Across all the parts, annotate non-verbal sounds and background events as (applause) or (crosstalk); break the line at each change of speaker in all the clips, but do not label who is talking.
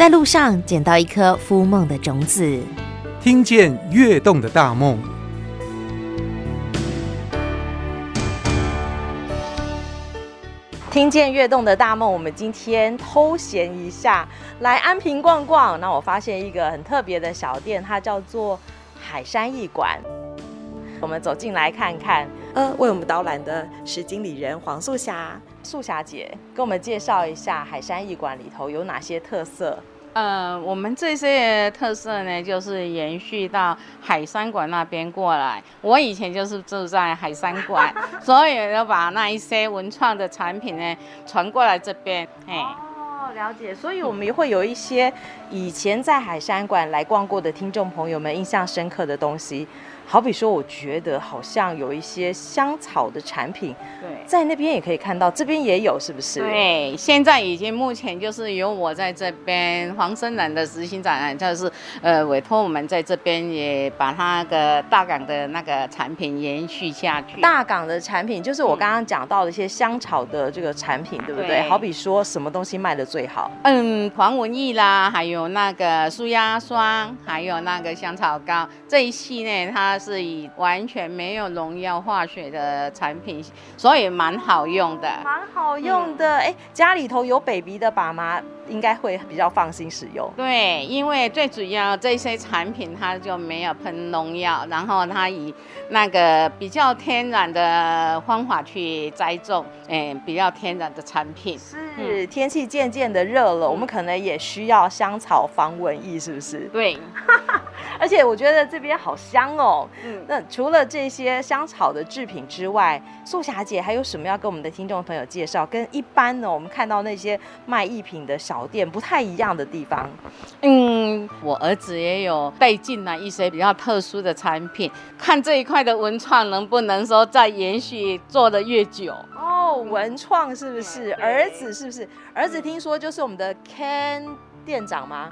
在路上捡到一颗孵梦的种子，
听见跃动的大梦。
听见跃动的大梦，我们今天偷闲一下，来安平逛逛。那我发现一个很特别的小店，它叫做海山艺馆。我们走进来看看。呃，为我们导览的是经理人黄素霞，素霞姐，跟我们介绍一下海山艺馆里头有哪些特色。
呃，我们这些特色呢，就是延续到海山馆那边过来。我以前就是住在海山馆，(laughs) 所以要把那一些文创的产品呢传过来这边。哎，
哦，了解。所以我们也会有一些以前在海山馆来逛过的听众朋友们印象深刻的东西。好比说，我觉得好像有一些香草的产品，对，在那边也可以看到，这边也有，是不是？
对，现在已经目前就是由我在这边黄生兰的执行长，就是呃委托我们在这边也把他那个大港的那个产品延续下去。
大港的产品就是我刚刚讲到的一些香草的这个产品，嗯、对不对？对，好比说什么东西卖的最好？
嗯，黄文艺啦，还有那个舒压霜，还有那个香草膏这一系列它。是以完全没有农药化学的产品，所以蛮好用的，
蛮好用的。哎、嗯，家里头有 baby 的爸妈应该会比较放心使用。
对，因为最主要这些产品它就没有喷农药，然后它以那个比较天然的方法去栽种，哎，比较天然的产品。
是，嗯、天气渐渐的热了，我们可能也需要香草防蚊液，是不是？
对。(laughs) (laughs)
而且我觉得这边好香哦。嗯，那除了这些香草的制品之外，素霞姐还有什么要跟我们的听众朋友介绍？跟一般呢，我们看到那些卖艺品的小店不太一样的地方？
嗯，我儿子也有带进来一些比较特殊的产品，看这一块的文创能不能说再延续做的越久？
哦，文创是不是？儿子是不是？儿子听说就是我们的 Ken 店长吗？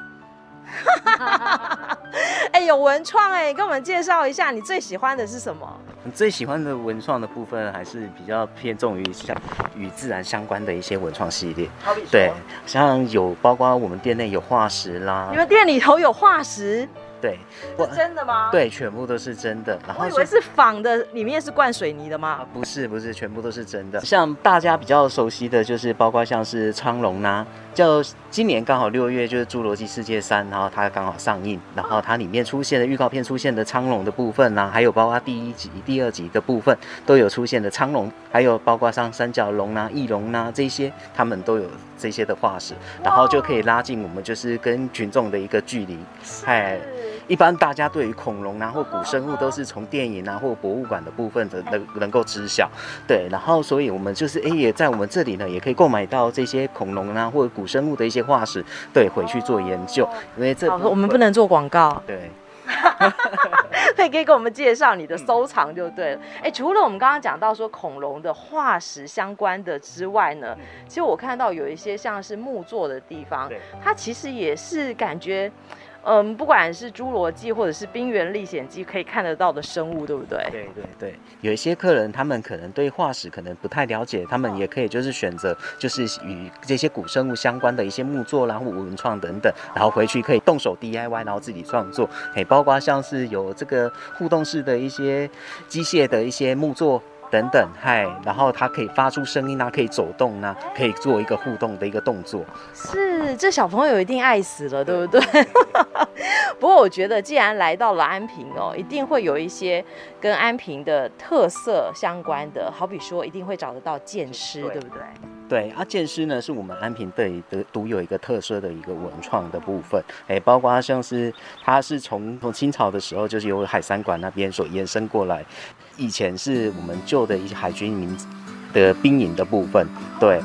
(laughs) 哎，有文创哎，跟我们介绍一下，你最喜欢的是什么？
你最喜欢的文创的部分，还是比较偏重于像与自然相关的一些文创系列。对，像有包括我们店内有化石啦。
你们店里头有化石？
对，
是真的吗？
对，全部都是真的。然后
我以为是仿的，里面是灌水泥的吗？
不是，不是，全部都是真的。像大家比较熟悉的就是，包括像是苍龙啦，就今年刚好六月就是《侏罗纪世界三》，然后它刚好上映，然后它里面出现的预告片出现的苍龙的部分呐，还有包括第一集、第二集的部分都有出现的苍龙，还有包括像三角龙啊、翼龙啊这些，他们都有这些的化石，然后就可以拉近我们就是跟群众的一个距离，哎。一般大家对于恐龙啊或古生物都是从电影啊或博物馆的部分的能能够知晓，对，然后所以我们就是哎也在我们这里呢也可以购买到这些恐龙啊或者古生物的一些化石，对，回去做研究，因为这
我们不能做广告，
对，
可 (laughs) 以可以给我们介绍你的收藏就对。了。哎，除了我们刚刚讲到说恐龙的化石相关的之外呢，其实我看到有一些像是木作的地方，它其实也是感觉。嗯，不管是侏罗纪或者是冰原历险记，可以看得到的生物，对不对？
对对对，有一些客人他们可能对化石可能不太了解，他们也可以就是选择就是与这些古生物相关的一些木作啦或文创等等，然后回去可以动手 DIY，然后自己创作，可以包括像是有这个互动式的一些机械的一些木作。等等，嗨，然后它可以发出声音啊，可以走动啊，可以做一个互动的一个动作。
是，这小朋友一定爱死了，对不对？(laughs) 不过我觉得，既然来到了安平哦，一定会有一些跟安平的特色相关的，好比说，一定会找得到剑师，对，对不对？
对，啊，剑师呢是我们安平队的独有一个特色的一个文创的部分，哎，包括像是它是从从清朝的时候就是由海山馆那边所延伸过来，以前是我们旧的一些海军营的兵营的部分，对，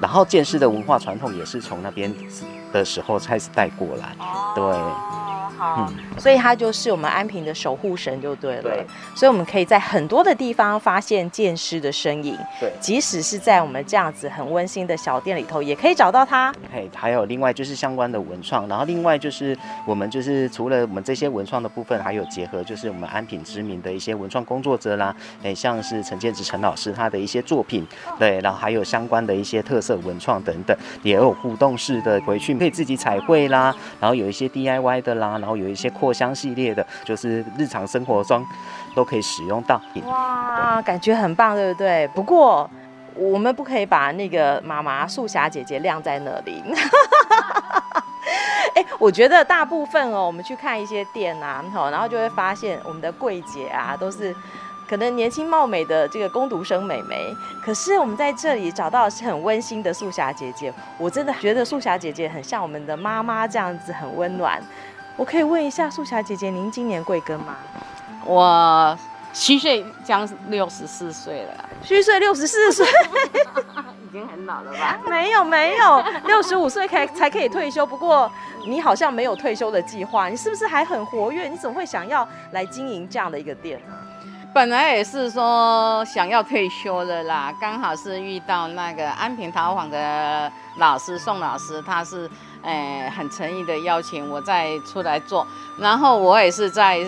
然后剑狮的文化传统也是从那边的时候开始带过来，对。
好，所以它就是我们安平的守护神就对了。对，所以我们可以在很多的地方发现剑师的身影。对，即使是在我们这样子很温馨的小店里头，也可以找到它。
嘿，还有另外就是相关的文创，然后另外就是我们就是除了我们这些文创的部分，还有结合就是我们安平知名的一些文创工作者啦，哎，像是陈建植陈老师他的一些作品，对，然后还有相关的一些特色文创等等，也有互动式的回去可以自己彩绘啦，然后有一些 DIY 的啦，然后有一些扩香系列的，就是日常生活中都可以使用到。
哇，感觉很棒，对不对？不过我们不可以把那个妈妈素霞姐姐晾在那里。(laughs) 哎，我觉得大部分哦，我们去看一些店啊，然后就会发现我们的柜姐啊，都是。可能年轻貌美的这个工读生美眉，可是我们在这里找到的是很温馨的素霞姐姐。我真的觉得素霞姐姐很像我们的妈妈这样子，很温暖。我可以问一下素霞姐姐，您今年贵庚吗？
我虚岁将六十四岁了。
虚岁六十四岁，(laughs)
已经很老了吧？
没有没有，六十五岁才才可以退休。不过你好像没有退休的计划，你是不是还很活跃？你怎么会想要来经营这样的一个店呢？
本来也是说想要退休了啦，刚好是遇到那个安平陶坊的老师宋老师，他是诶、欸、很诚意的邀请我再出来做，然后我也是在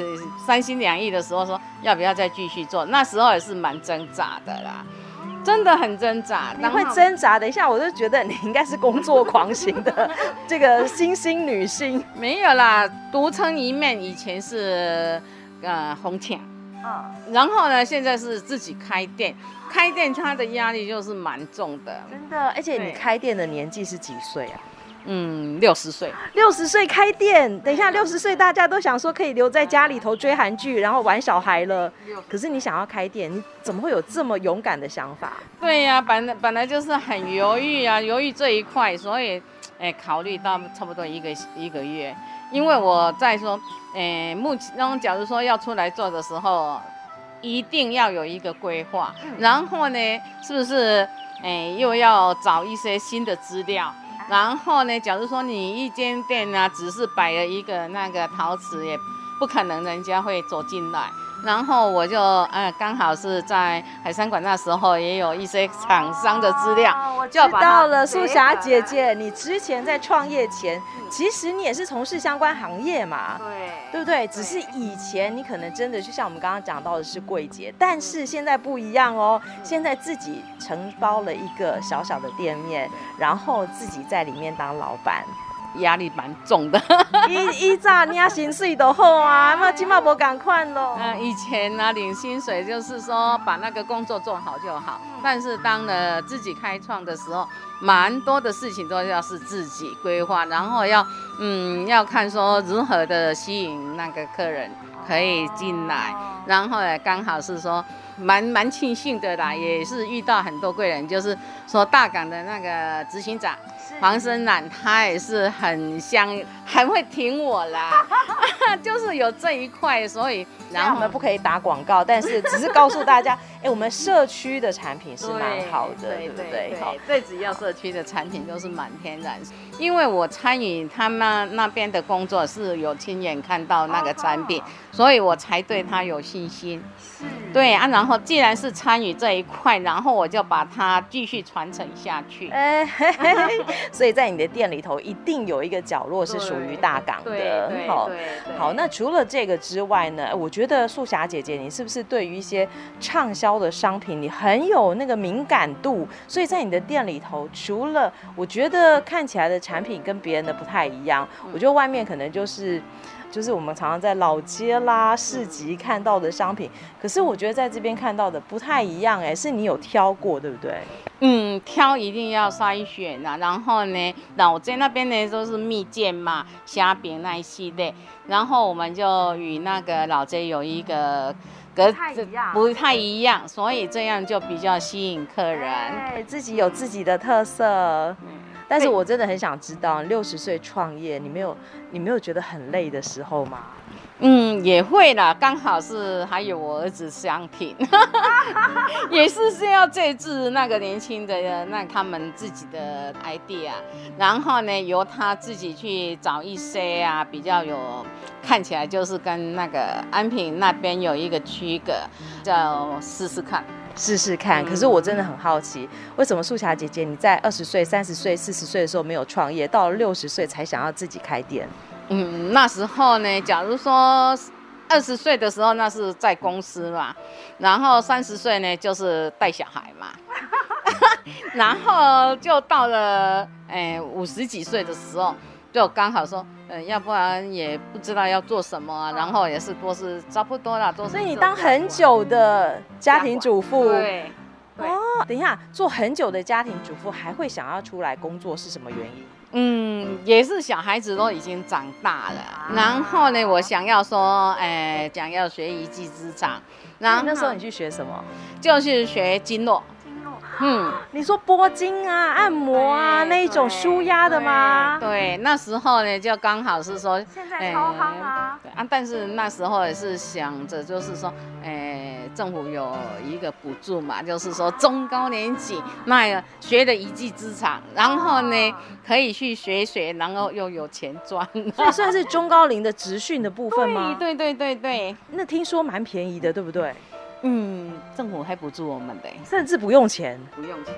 三心两意的时候说要不要再继续做，那时候也是蛮挣扎的啦，真的很挣扎。
你会挣扎？等一下，我就觉得你应该是工作狂型的这个新兴女性。
没有啦，独撑一面，以前是呃红墙。然后呢，现在是自己开店，开店他的压力就是蛮重的，
真的。而且你开店的年纪是几岁啊？
嗯，六十岁。
六十岁开店，等一下，六十岁大家都想说可以留在家里头追韩剧，然后玩小孩了。可是你想要开店，你怎么会有这么勇敢的想法？
对呀、啊，本来本来就是很犹豫啊，犹豫这一块，所以哎，考虑到差不多一个一个月。因为我在说，诶、欸，目前，假如说要出来做的时候，一定要有一个规划，然后呢，是不是，诶、欸，又要找一些新的资料，然后呢，假如说你一间店呢，只是摆了一个那个陶瓷，也不可能人家会走进来。然后我就呃刚好是在海山馆那时候也有一些厂商的资料，
哦、我知道了。素霞姐姐，你之前在创业前，其实你也是从事相关行业嘛，对，对不对？只是以前你可能真的就像我们刚刚讲到的是柜姐，但是现在不一样哦，现在自己承包了一个小小的店面，然后自己在里面当老板。
压力蛮重的，(laughs)
以以前你啊薪水都好啊，那起码不赶快咯。
嗯，以前呢领薪水就是说把那个工作做好就好，但是当了自己开创的时候，蛮多的事情都要是自己规划，然后要嗯要看说如何的吸引那个客人可以进来，然后也刚好是说蛮蛮庆幸的啦，也是遇到很多贵人，就是说大港的那个执行长。黄生南他也是很香，很会挺我啦，(laughs) (laughs) 就是有这一块，所以
然后我们不可以打广告，但是只是告诉大家，(laughs) 哎，我们社区的产品是蛮好的，对，对不对？对，
最主要社区的产品都是满天然，因为我参与他们那边的工作是有亲眼看到那个产品，所以我才对他有信心。是，对啊，然后既然是参与这一块，然后我就把它继续传承下去。哎
所以在你的店里头，一定有一个角落是属于大港的。好，好，那除了这个之外呢？我觉得素霞姐姐，你是不是对于一些畅销的商品，你很有那个敏感度？所以在你的店里头，除了我觉得看起来的产品跟别人的不太一样，我觉得外面可能就是。就是我们常常在老街啦、市集看到的商品，可是我觉得在这边看到的不太一样哎，是你有挑过对不对？
嗯，挑一定要筛选啊。然后呢，老街那边呢都是蜜饯嘛、虾饼那一系列，然后我们就与那个老街有一个格子不太一样，所以这样就比较吸引客人。
对，自己有自己的特色。但是我真的很想知道，六十岁创业，你没有你没有觉得很累的时候吗？
嗯，也会啦，刚好是还有我儿子相挺，(laughs) 也是是要这次那个年轻的那他们自己的 idea，然后呢由他自己去找一些啊比较有看起来就是跟那个安平那边有一个区隔，叫试试看，
试试看。可是我真的很好奇，为什么素霞姐姐你在二十岁、三十岁、四十岁的时候没有创业，到了六十岁才想要自己开店？
嗯，那时候呢，假如说二十岁的时候，那是在公司嘛，然后三十岁呢就是带小孩嘛，(laughs) 然后就到了哎五十几岁的时候，就刚好说，嗯、呃，要不然也不知道要做什么啊，然后也是都是差不多啦，都是。
所以你当很久的家庭主妇，
对，
对哦，等一下，做很久的家庭主妇还会想要出来工作是什么原因？
嗯，也是小孩子都已经长大了，啊、然后呢，我想要说，哎，想要学一技之长，然后
那时候你去学什么？
就是学经络。嗯，
你说拨筋啊、按摩啊那一种舒压的吗？
对，对，那时候呢，就刚好是说，
现在超夯啊。
对啊，但是那时候也是想着，就是说，哎。政府有一个补助嘛，就是说中高年级那个学的一技之长，然后呢可以去学学，然后又有钱赚，
所以算是中高龄的职训的部分吗？(laughs)
对对对对对，
那听说蛮便宜的，对不对？
嗯，政府还补助我们的，
甚至不用钱，
不用钱。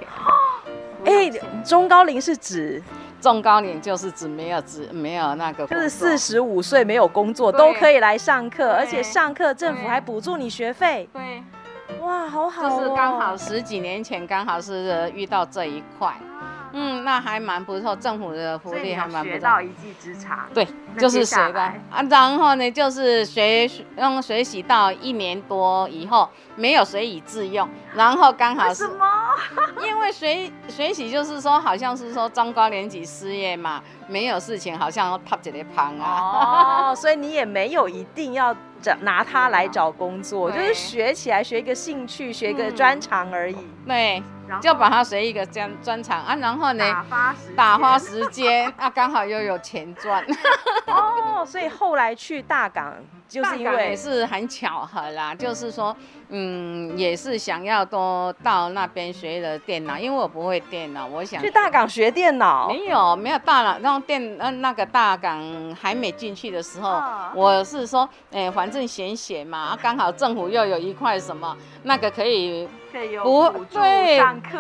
(gasps)
哎，中高龄是指？
中高龄就是指没有指没有那个，
就是四十五岁没有工作都可以来上课，而且上课政府还补助你学费。
对，
哇，好好哦。
就是刚好十几年前刚好是遇到这一块。嗯，那还蛮不错，政府的福利还蛮不错。
学到一技之长，
对，就是学的啊。然后呢，就是学用水洗到一年多以后，没有学以自用，然后刚好是什么？(laughs) 因为学学习就是说，好像是说中高年级失业嘛，没有事情，好像要趴着来旁啊。
哦，(laughs) 所以你也没有一定要找拿它来找工作，就是学起来，学一个兴趣，学一个专长而已。
对。就把它学一个专专长啊，然后呢，
打发时
打发时间 (laughs) 啊，刚好又有钱赚。(laughs)
哦，所以后来去大港。就是因为
也是很巧合啦，就是说，嗯，也是想要多到那边学的电脑，因为我不会电脑，我想
去大港学电脑。
没有，没有大了，然后电呃那个大港还没进去的时候，我是说，哎，反正闲闲嘛，刚好政府又有一块什么，那个可以
可以有补助上课。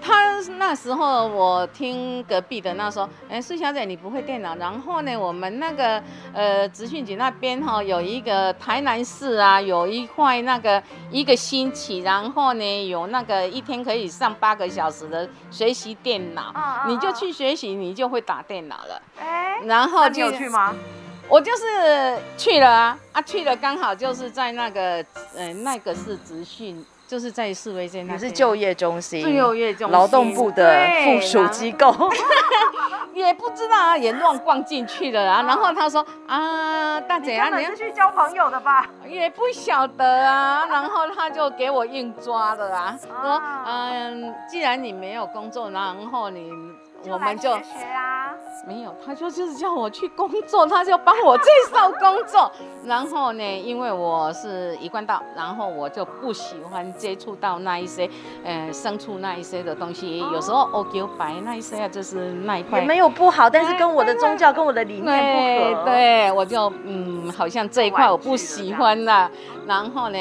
他那时候我听隔壁的那时候，哎，苏小姐你不会电脑，然后呢，我们那个呃职训局那边哈有。有一个台南市啊，有一块那个一个星期，然后呢，有那个一天可以上八个小时的学习电脑，你就去学习，你就会打电脑了。哎，然后就
去吗？
我就是去了啊，啊去了，刚好就是在那个，呃，那个是职训。就是在四维街那，
也是就业中心，
就业中心，
劳动部的附属机构，(laughs)
也不知道啊，也乱逛进去了啊。然后他说啊，大姐啊，
你是去交朋友的吧？
也不晓得啊。然后他就给我硬抓的啊，说嗯，既然你没有工作，然后你。我们就学啊，没有，他说就是叫我去工作，他就帮我介绍工作。(laughs) 然后呢，因为我是一贯道，然后我就不喜欢接触到那一些，呃，牲畜那一些的东西。有时候欧九白那一些啊，就是那一块
也没有不好，但是跟我的宗教跟我的理念不合。
对，对，我就嗯，好像这一块我不喜欢了。然后呢，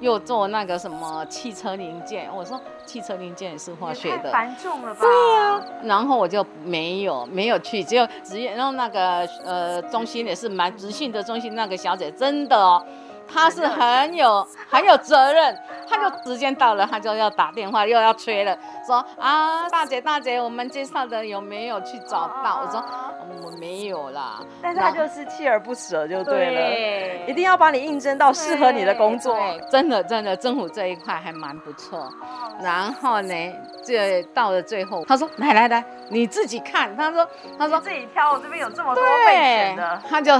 又做那个什么汽车零件，我说汽车零件也是化学的，
繁重了吧？
对呀、啊，然后我就没有没有去，只有职业，然后那个呃中心也是蛮直性的中心，那个小姐真的哦。她是很有很有责任，他就时间到了，他就要打电话，又要催了，说啊，大姐大姐，我们介绍的有没有去找到？我说我没有啦，
但是他就是锲而不舍就对了，对，一定要把你应征到适合你的工作。
真的真的，政府这一块还蛮不错。然后呢，这到了最后，他说来来来，你自己看。他说他说自己挑，我这边有这么多备选的，他就。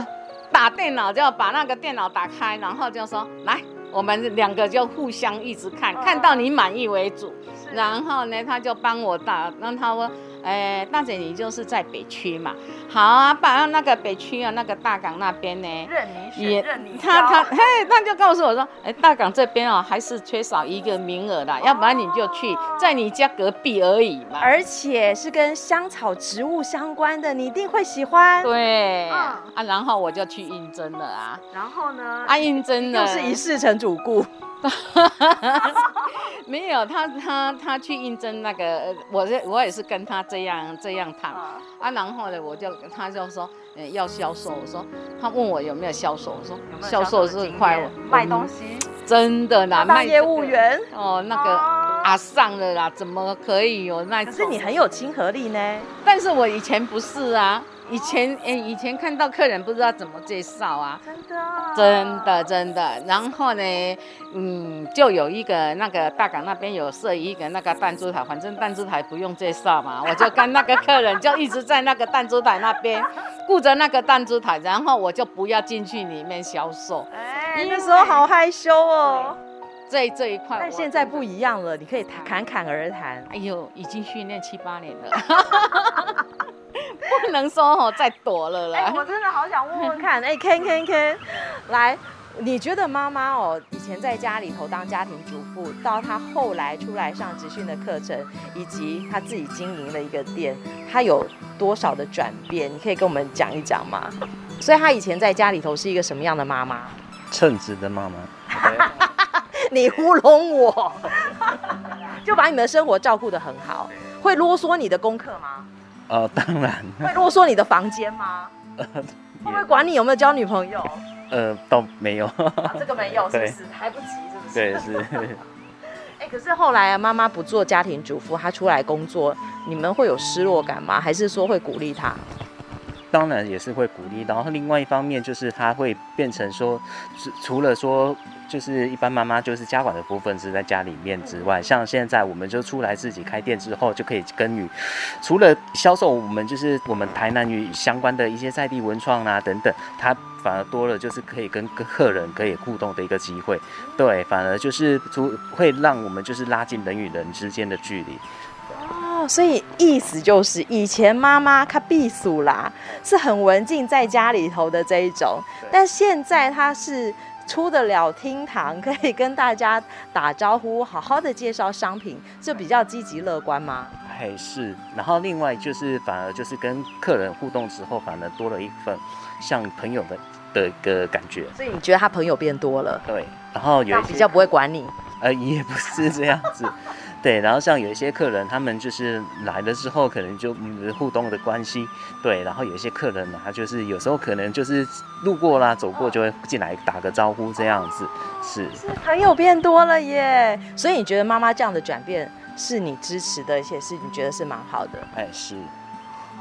打电脑就要把那个电脑打开，然后就说来，我们两个就互相一直看，看到你满意为主。然后呢，他就帮我打，让他说。哎、欸，大姐你就是在北区嘛，好啊，把那个北区啊，那个大港那边呢，
任你选，任你
他他嘿，他就告诉我说，哎、欸，大港这边啊，还是缺少一个名额的，哦、要不然你就去在你家隔壁而已嘛，
而且是跟香草植物相关的，你一定会喜欢。
对，嗯、啊，然后我就去应征了啊，
然后呢，
啊，应征了，
就是一世成主顾。(laughs)
没有，他他他去应征那个，我我也是跟他这样这样谈。啊，然后呢，我就他就说，嗯，要销售，我说他问我有没有销售，我说销售是快
卖东西，
真的啦，卖
业务员？
哦，那个啊。上了啦，怎么可以有那？
可是你很有亲和力呢，
但是我以前不是啊。以前诶，以前看到客人不知道怎么介绍啊，
真的，啊，
真的真的。然后呢，嗯，就有一个那个大港那边有设一个那个弹珠台，反正弹珠台不用介绍嘛，(laughs) 我就跟那个客人就一直在那个弹珠台那边 (laughs) 顾着那个弹珠台，然后我就不要进去里面销售。
哎，那时候好害羞哦。
这这一块，
但现在不一样了，你可以侃侃而谈。
哎呦，已经训练七八年了。(laughs) 不能说哦，再躲了啦。
哎，我真的好想问问看，哎，Ken Ken Ken，来，你觉得妈妈哦，以前在家里头当家庭主妇，到她后来出来上职训的课程，以及她自己经营了一个店，她有多少的转变？你可以跟我们讲一讲吗？所以她以前在家里头是一个什么样的妈妈？
称职的妈妈。(laughs)
你糊弄我，(laughs) 就把你们的生活照顾得很好，会啰嗦你的功课吗？
哦，当然。
会啰嗦你的房间吗？(laughs) 呃，会不会管你有没有交女朋友？
呃，倒没有。
啊，这个没有，(laughs) 是不是？还不急，是不是？
对，是。(laughs)
哎，可是后来啊，妈妈不做家庭主妇，她出来工作，你们会有失落感吗？还是说会鼓励她？
当然也是会鼓励，然后另外一方面就是她会变成说，除了说。就是一般妈妈就是家管的部分是在家里面之外，像现在我们就出来自己开店之后，就可以跟与除了销售，我们就是我们台南与相关的一些在地文创啊等等，它反而多了就是可以跟客人可以互动的一个机会。对，反而就是除会让我们就是拉近人与人之间的距离。
哦，所以意思就是以前妈妈她避暑啦，是很文静在家里头的这一种，但现在她是。出得了厅堂，可以跟大家打招呼，好好的介绍商品，就比较积极乐观吗？
还是，然后另外就是反而就是跟客人互动之后，反而多了一份像朋友的的一个感觉。
所以你觉得他朋友变多了？
对，然后有一些
比较不会管你。
呃，也不是这样子。对，然后像有一些客人，他们就是来了之后，可能就互动的关系。对，然后有一些客人呢，他就是有时候可能就是路过啦、走过，就会进来打个招呼这样子。是，是 (laughs)
朋友变多了耶。所以你觉得妈妈这样的转变是你支持的，而且是你觉得是蛮好的。
哎，是。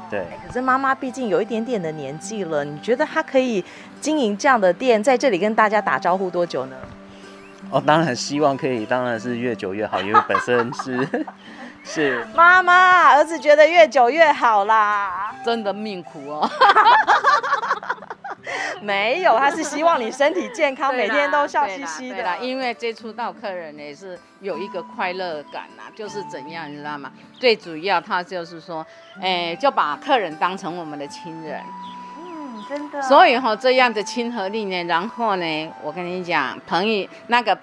对。
可是妈妈毕竟有一点点的年纪了，你觉得她可以经营这样的店，在这里跟大家打招呼多久呢？
哦，当然希望可以，当然是越久越好，因为本身是 (laughs) 是
妈妈，儿子觉得越久越好啦，
真的命苦哦。(laughs)
没有，他是希望你身体健康，(laughs) 每天都笑嘻嘻的。
啦，因为接触到客人也是有一个快乐感呐，就是怎样，你知道吗？最主要他就是说，哎，就把客人当成我们的亲人。
真的，
所以哈，这样的亲和力呢，然后呢，我跟你讲，朋友那个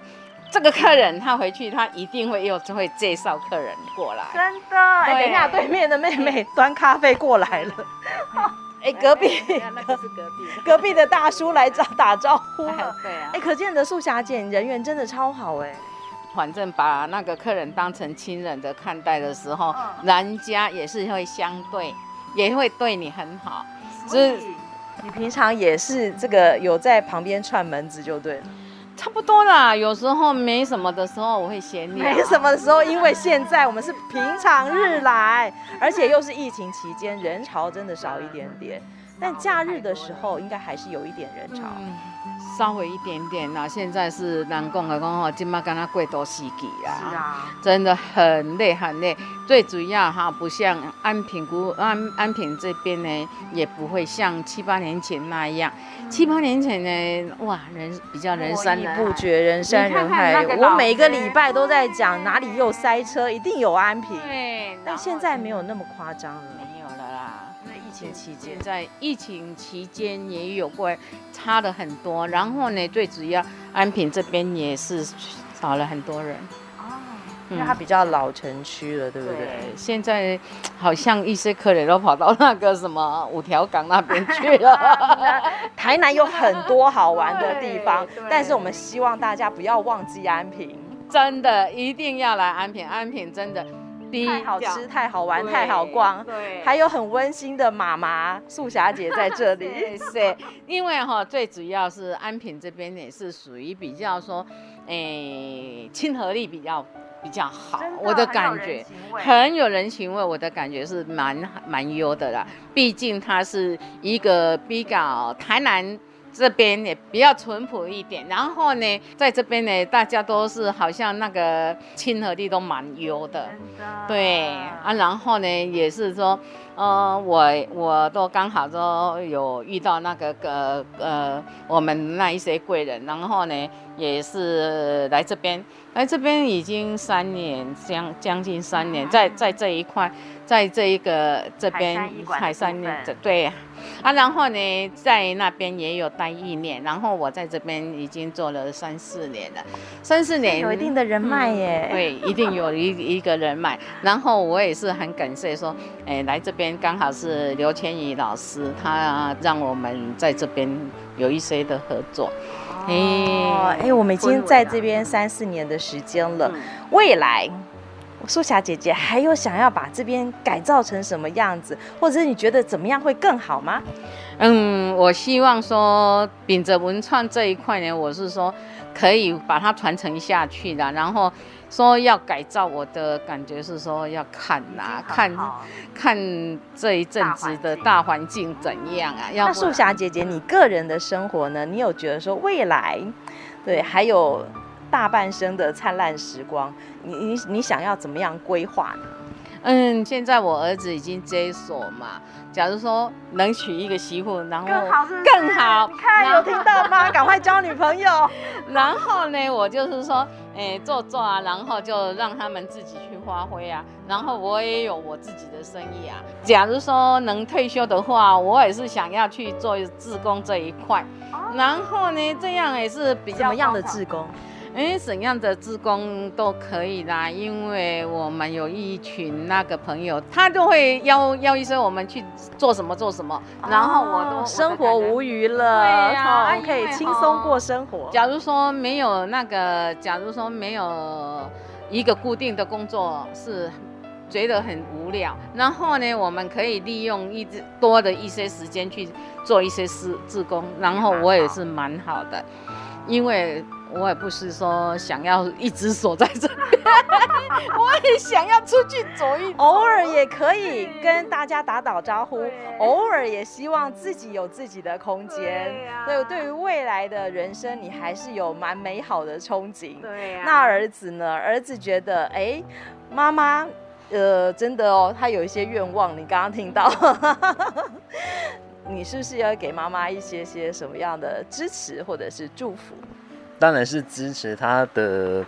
这个客人他回去，他一定会又会介绍客人过来。
真的，哎，等一下，对面的妹妹端咖啡过来了。(laughs) 哎，隔壁，
那个是隔壁，
隔壁的大叔来找打招呼了。
对啊。
哎，可见的素霞姐人缘真的超好哎。
反正把那个客人当成亲人的看待的时候，人家也是会相对，也会对你很好。
所以。你平常也是这个有在旁边串门子就对了，
差不多啦。有时候没什么的时候，我会闲聊。
没什么的时候，因为现在我们是平常日来，而且又是疫情期间，人潮真的少一点点。但假日的时候应该还是有一点人潮。
嗯稍微一点点啦，现在是南贡的讲吼，今麦跟他贵多西几啊，是啊，真的很累很累。最主要哈，不像安平古安安平这边呢，也不会像七八年前那样。嗯、七八年前呢，哇，人比较人山人
不绝，人山人海。我每个礼拜都在讲哪里又塞车，一定有安平。
对，
但现在没有那么夸张了。疫情期间，
在疫情期间也有过差了很多，然后呢，最主要安平这边也是少了很多人
哦，因为它比较老城区了，对不对？对，
现在好像一些客人都跑到那个什么五条港那边去了。(laughs)
台南有很多好玩的地方，(laughs) 但是我们希望大家不要忘记安平，
真的一定要来安平，安平真的。
太好吃，太好玩，太好逛，对，还有很温馨的妈妈素霞姐在这里。(laughs)
是，因为哈，最主要是安平这边也是属于比较说，诶、欸，亲和力比较比较好，的我的感觉很有人情味，我的感觉是蛮蛮优的啦。毕竟它是一个比较台南。这边也比较淳朴一点，然后呢，在这边呢，大家都是好像那个亲和力都蛮优的，的对啊，然后呢，也是说，呃，我我都刚好都有遇到那个呃呃，我们那一些贵人，然后呢，也是来这边，来这边已经三年，将将近三年，在在这一块，在这一个这边海山的对。啊，然后呢，在那边也有待一年，然后我在这边已经做了三四年了，三四年
有一定的人脉耶，
嗯、对，一定有一 (laughs) 一个人脉。然后我也是很感谢说，哎，来这边刚好是刘千怡老师，他让我们在这边有一些的合作。
哦，哎，我们已经在这边三四年的时间了，未来。素霞姐姐还有想要把这边改造成什么样子，或者是你觉得怎么样会更好吗？
嗯，我希望说秉着文创这一块呢，我是说可以把它传承下去的。然后说要改造，我的感觉是说要看呐、啊，看看这一阵子的大环境怎样啊。要
那素霞姐姐，你个人的生活呢？你有觉得说未来，对，还有？大半生的灿烂时光，你你你想要怎么样规划呢？
嗯，现在我儿子已经接手嘛。假如说能娶一个媳妇，然后
更好是是，
更好。
你看有听到吗？(laughs) 赶快交女朋友。(laughs)
然后呢，我就是说，哎、欸，做做啊，然后就让他们自己去发挥啊。然后我也有我自己的生意啊。假如说能退休的话，我也是想要去做自工这一块。哦、然后呢，这样也是比较
什么样的自工？
哎，怎样的志工都可以啦，因为我们有一群那个朋友，他就会邀邀一些我们去做什么做什么，哦、然后我都
生活无余了，对呀，可以轻松过生活。
假如说没有那个，假如说没有一个固定的工作，是觉得很无聊，然后呢，我们可以利用一直多的一些时间去做一些事志工，然后我也是蛮好的，因为。我也不是说想要一直锁在这里，(laughs) 我也想要出去走一走，
偶尔也可以跟大家打打招呼，偶尔也希望自己有自己的空间。对，对，对于未来的人生，你还是有蛮美好的憧憬。对，那儿子呢？儿子觉得，哎，妈妈，呃，真的哦，他有一些愿望，你刚刚听到，(laughs) 你是不是要给妈妈一些些什么样的支持或者是祝福？
当然是支持他的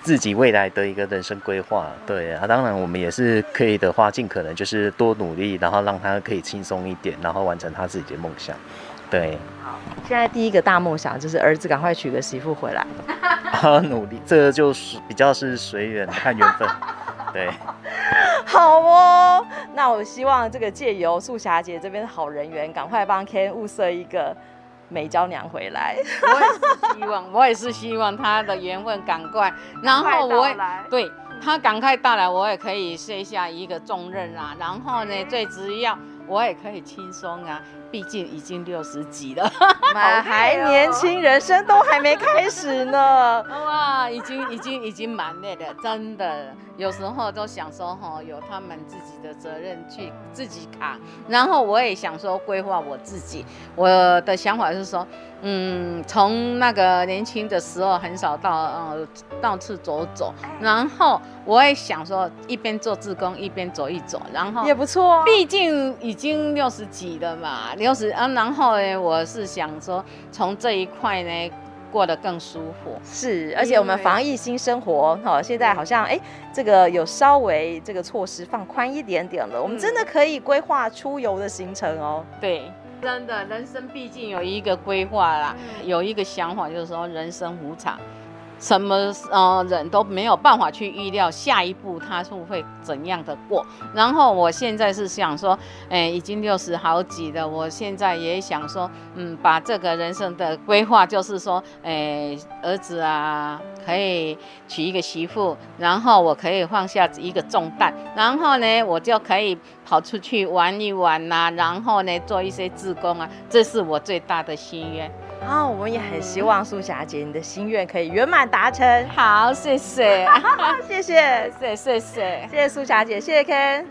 自己未来的一个人生规划，对啊，当然我们也是可以的话，尽可能就是多努力，然后让他可以轻松一点，然后完成他自己的梦想。对，
好，现在第一个大梦想就是儿子赶快娶个媳妇回来。
啊，努力，这个就是比较是随缘，看缘分。(laughs) 对，
好哦，那我希望这个借由素霞姐这边的好人缘，赶快帮 Ken 物色一个。美娇娘回来，(laughs)
我也是希望，我也是希望她的缘分赶快，然后我对她赶快到来，我也可以卸下一个重任啊。然后呢，最主要我也可以轻松啊，毕竟已经六十几了，(laughs)
妈还年轻，人生都还没开始呢。(laughs)
哇，已经已经已经蛮累的，真的。有时候都想说，哈，有他们自己的责任去自己扛。然后我也想说，规划我自己。我的想法是说，嗯，从那个年轻的时候很少到呃到处走走，然后我也想说，一边做志工一边走一走，然后
也不错啊。
毕竟已经六十几了嘛，六十啊，然后呢，我是想说，从这一块呢。过得更舒服，
是，而且我们防疫新生活哈，现在好像哎，这个有稍微这个措施放宽一点点了，我们真的可以规划出游的行程哦。
对，真的，人生毕竟有一个规划啦，有一个想法，就是说人生无常。什么呃人都没有办法去预料下一步他是会怎样的过。然后我现在是想说，哎，已经六十好几了，我现在也想说，嗯，把这个人生的规划，就是说，哎，儿子啊，可以娶一个媳妇，然后我可以放下一个重担，然后呢，我就可以跑出去玩一玩呐、然后呢，做一些志工啊，这是我最大的心愿。
好、哦，我们也很希望苏霞姐你的心愿可以圆满达成。
好，谢谢，(laughs)
谢谢，
谢谢，谢谢，
谢谢素霞姐，谢谢 Ken。